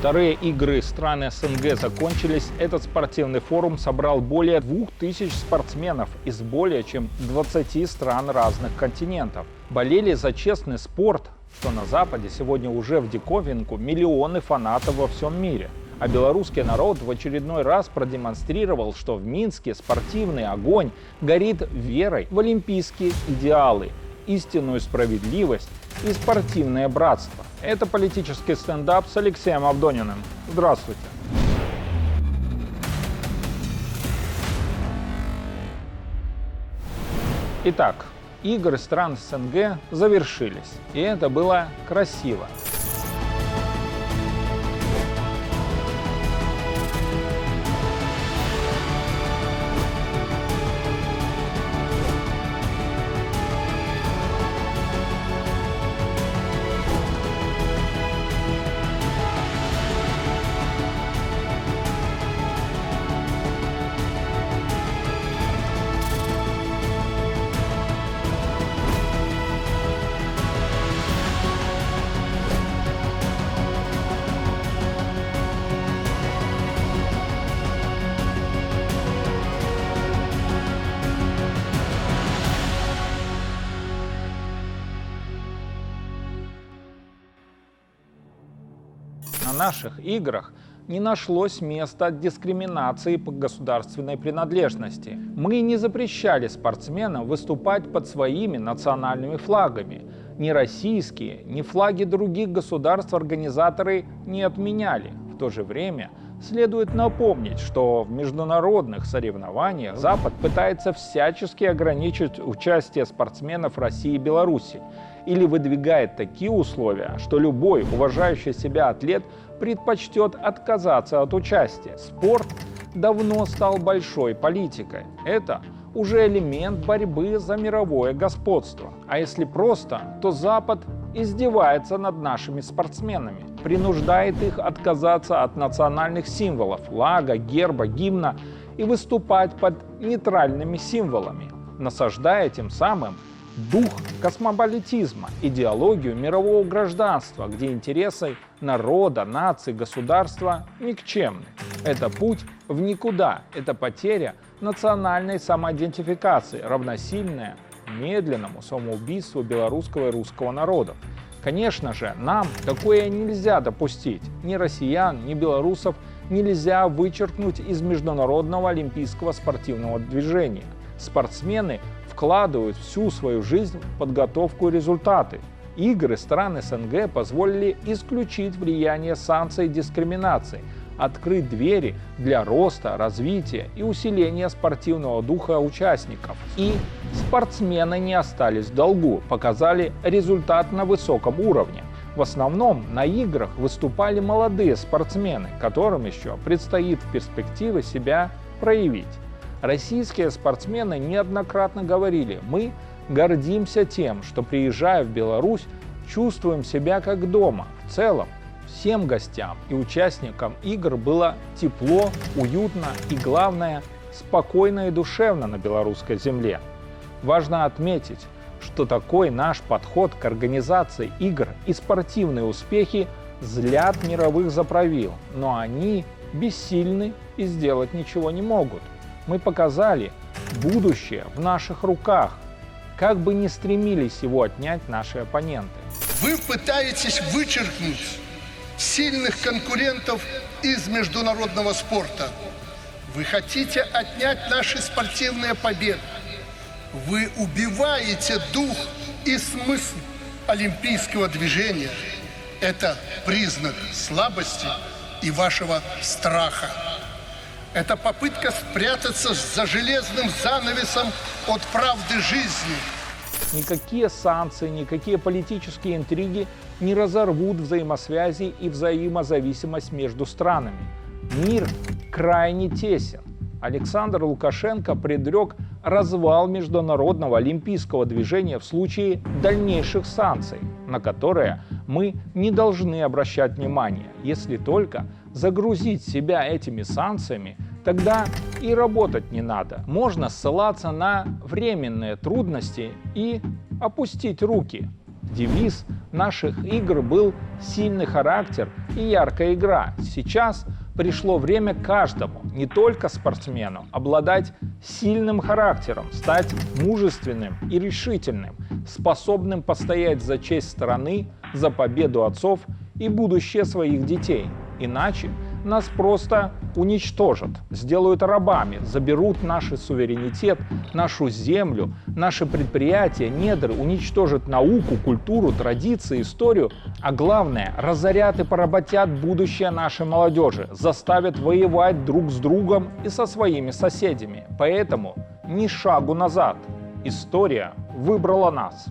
Вторые игры стран СНГ закончились. Этот спортивный форум собрал более 2000 спортсменов из более чем 20 стран разных континентов. Болели за честный спорт, что на Западе сегодня уже в диковинку миллионы фанатов во всем мире. А белорусский народ в очередной раз продемонстрировал, что в Минске спортивный огонь горит верой в олимпийские идеалы, истинную справедливость и спортивное братство. Это политический стендап с Алексеем Авдониным. Здравствуйте. Итак, игры стран СНГ завершились, и это было красиво. Наших играх не нашлось места дискриминации по государственной принадлежности. Мы не запрещали спортсменам выступать под своими национальными флагами. Ни российские, ни флаги других государств организаторы не отменяли. В то же время следует напомнить, что в международных соревнованиях Запад пытается всячески ограничить участие спортсменов России и Беларуси или выдвигает такие условия, что любой уважающий себя атлет предпочтет отказаться от участия. Спорт давно стал большой политикой. Это уже элемент борьбы за мировое господство. А если просто, то Запад издевается над нашими спортсменами, принуждает их отказаться от национальных символов, флага, герба, гимна и выступать под нейтральными символами, насаждая тем самым дух космополитизма, идеологию мирового гражданства, где интересы народа, нации, государства никчемны. Это путь в никуда, это потеря национальной самоидентификации, равносильная медленному самоубийству белорусского и русского народов. Конечно же, нам такое нельзя допустить. Ни россиян, ни белорусов нельзя вычеркнуть из международного олимпийского спортивного движения. Спортсмены вкладывают всю свою жизнь в подготовку и результаты. Игры стран СНГ позволили исключить влияние санкций и дискриминации, открыть двери для роста, развития и усиления спортивного духа участников. И спортсмены не остались в долгу, показали результат на высоком уровне. В основном на играх выступали молодые спортсмены, которым еще предстоит в перспективе себя проявить. Российские спортсмены неоднократно говорили, мы гордимся тем, что приезжая в Беларусь, чувствуем себя как дома. В целом, всем гостям и участникам игр было тепло, уютно и, главное, спокойно и душевно на белорусской земле. Важно отметить, что такой наш подход к организации игр и спортивные успехи злят мировых заправил, но они бессильны и сделать ничего не могут мы показали будущее в наших руках, как бы ни стремились его отнять наши оппоненты. Вы пытаетесь вычеркнуть сильных конкурентов из международного спорта. Вы хотите отнять наши спортивные победы. Вы убиваете дух и смысл олимпийского движения. Это признак слабости и вашего страха. Это попытка спрятаться за железным занавесом от правды жизни. Никакие санкции, никакие политические интриги не разорвут взаимосвязи и взаимозависимость между странами. Мир крайне тесен. Александр Лукашенко предрек развал международного олимпийского движения в случае дальнейших санкций, на которые мы не должны обращать внимание, если только загрузить себя этими санкциями, тогда и работать не надо. Можно ссылаться на временные трудности и опустить руки. Девиз наших игр был «сильный характер и яркая игра». Сейчас пришло время каждому, не только спортсмену, обладать сильным характером, стать мужественным и решительным, способным постоять за честь страны, за победу отцов и будущее своих детей. Иначе нас просто уничтожат, сделают рабами, заберут наш суверенитет, нашу землю, наши предприятия, недры, уничтожат науку, культуру, традиции, историю, а главное, разорят и поработят будущее нашей молодежи, заставят воевать друг с другом и со своими соседями. Поэтому ни шагу назад. История выбрала нас.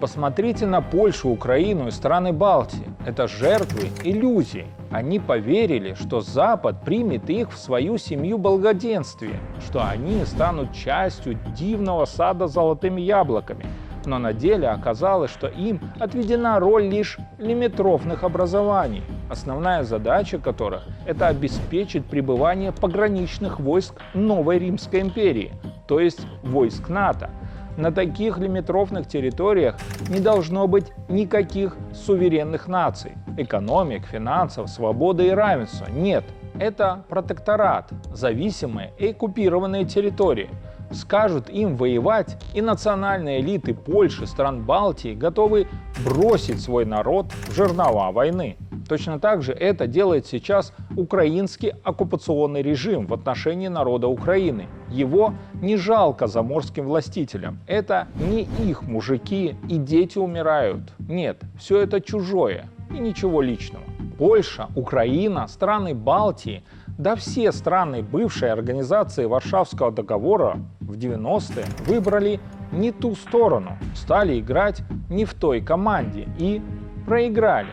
Посмотрите на Польшу, Украину и страны Балтии. Это жертвы иллюзий. Они поверили, что Запад примет их в свою семью благоденствия, что они станут частью дивного сада с золотыми яблоками. Но на деле оказалось, что им отведена роль лишь лимитрофных образований, основная задача которых – это обеспечить пребывание пограничных войск новой Римской империи, то есть войск НАТО – на таких лимитрофных территориях не должно быть никаких суверенных наций. Экономик, финансов, свободы и равенства. Нет, это протекторат, зависимые и оккупированные территории. Скажут им воевать, и национальные элиты Польши, стран Балтии готовы бросить свой народ в жернова войны. Точно так же это делает сейчас украинский оккупационный режим в отношении народа Украины. Его не жалко заморским властителям. Это не их мужики и дети умирают. Нет, все это чужое и ничего личного. Польша, Украина, страны Балтии, да все страны бывшей организации Варшавского договора в 90-е выбрали не ту сторону, стали играть не в той команде и проиграли.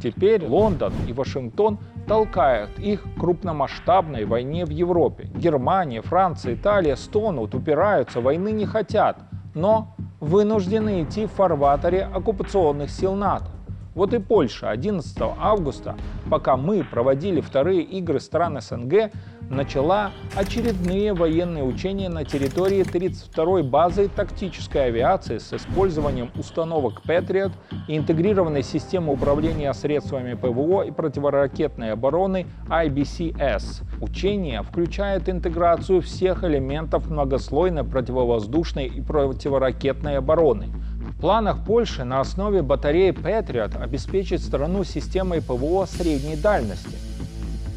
Теперь Лондон и Вашингтон толкают их к крупномасштабной войне в Европе. Германия, Франция, Италия стонут, упираются, войны не хотят, но вынуждены идти в фарватере оккупационных сил НАТО. Вот и Польша 11 августа, пока мы проводили вторые игры стран СНГ, начала очередные военные учения на территории 32-й базы тактической авиации с использованием установок Patriot и интегрированной системы управления средствами ПВО и противоракетной обороны IBCS. Учение включает интеграцию всех элементов многослойной противовоздушной и противоракетной обороны – планах Польши на основе батареи Patriot обеспечить страну системой ПВО средней дальности.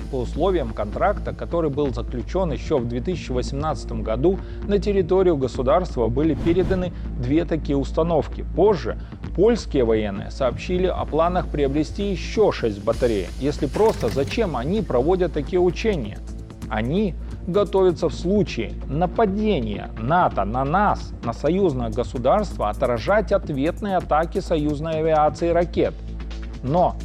По условиям контракта, который был заключен еще в 2018 году, на территорию государства были переданы две такие установки. Позже польские военные сообщили о планах приобрести еще шесть батарей. Если просто, зачем они проводят такие учения? Они готовится в случае нападения НАТО на нас, на союзное государство, отражать ответные атаки союзной авиации и ракет. Но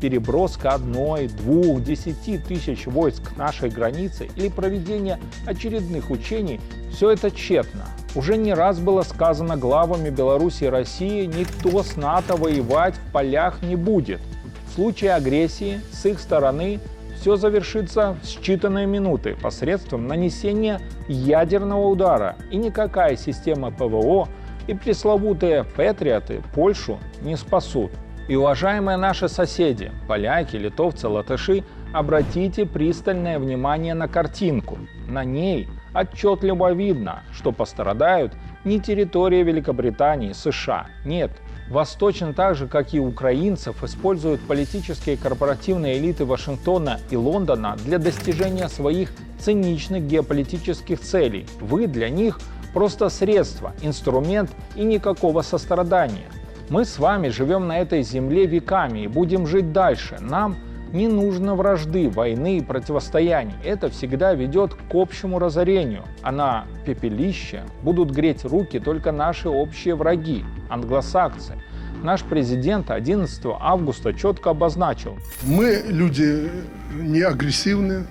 переброска одной, двух, десяти тысяч войск к нашей границе или проведение очередных учений – все это тщетно. Уже не раз было сказано главами Беларуси и России, никто с НАТО воевать в полях не будет. В случае агрессии с их стороны все завершится в считанные минуты посредством нанесения ядерного удара, и никакая система ПВО и пресловутые патриоты Польшу не спасут. И уважаемые наши соседи, поляки, литовцы, латыши, обратите пристальное внимание на картинку. На ней отчетливо видно, что пострадают не территория Великобритании, США. Нет, вас точно так же, как и украинцев, используют политические корпоративные элиты Вашингтона и Лондона для достижения своих циничных геополитических целей. Вы для них просто средство, инструмент и никакого сострадания. Мы с вами живем на этой земле веками и будем жить дальше. Нам не нужно вражды, войны и противостояний. Это всегда ведет к общему разорению. А на пепелище будут греть руки только наши общие враги – англосаксы. Наш президент 11 августа четко обозначил. Мы люди не агрессивные,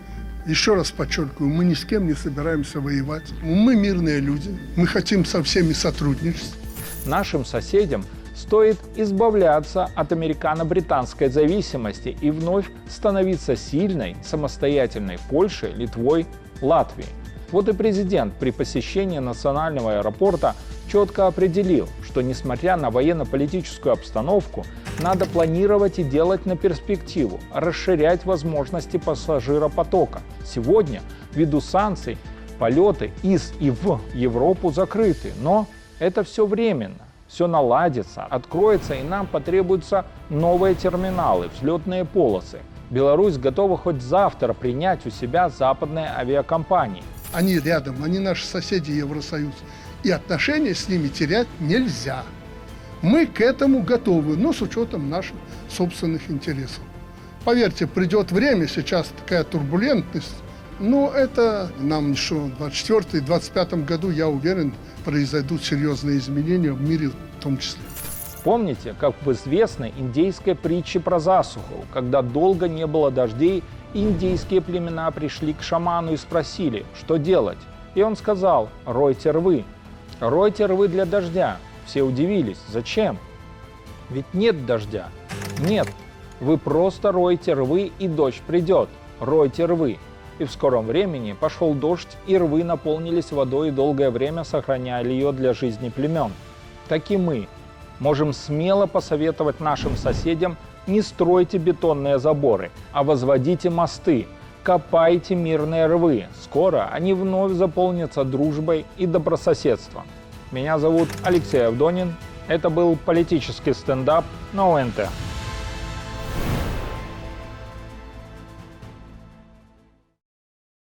еще раз подчеркиваю, мы ни с кем не собираемся воевать. Мы мирные люди, мы хотим со всеми сотрудничать. Нашим соседям стоит избавляться от американо-британской зависимости и вновь становиться сильной, самостоятельной Польшей, Литвой, Латвией. Вот и президент при посещении национального аэропорта четко определил, что несмотря на военно-политическую обстановку, надо планировать и делать на перспективу, расширять возможности пассажиропотока. Сегодня, ввиду санкций, полеты из и в Европу закрыты, но это все временно. Все наладится, откроется и нам потребуются новые терминалы, взлетные полосы. Беларусь готова хоть завтра принять у себя западные авиакомпании. Они рядом, они наши соседи Евросоюз. И отношения с ними терять нельзя. Мы к этому готовы, но с учетом наших собственных интересов. Поверьте, придет время, сейчас такая турбулентность, но это нам еще в 2024-2025 году, я уверен, произойдут серьезные изменения в мире в том числе. Помните, как в известной индейской притче про засуху, когда долго не было дождей, индейские племена пришли к шаману и спросили, что делать. И он сказал, ройте рвы. Ройте рвы для дождя. Все удивились, зачем? Ведь нет дождя. Нет, вы просто ройте рвы, и дождь придет. Ройте рвы. И в скором времени пошел дождь, и рвы наполнились водой и долгое время сохраняли ее для жизни племен. Так и мы можем смело посоветовать нашим соседям не стройте бетонные заборы, а возводите мосты, копайте мирные рвы. Скоро они вновь заполнятся дружбой и добрососедством. Меня зовут Алексей Авдонин. Это был политический стендап на ОНТ.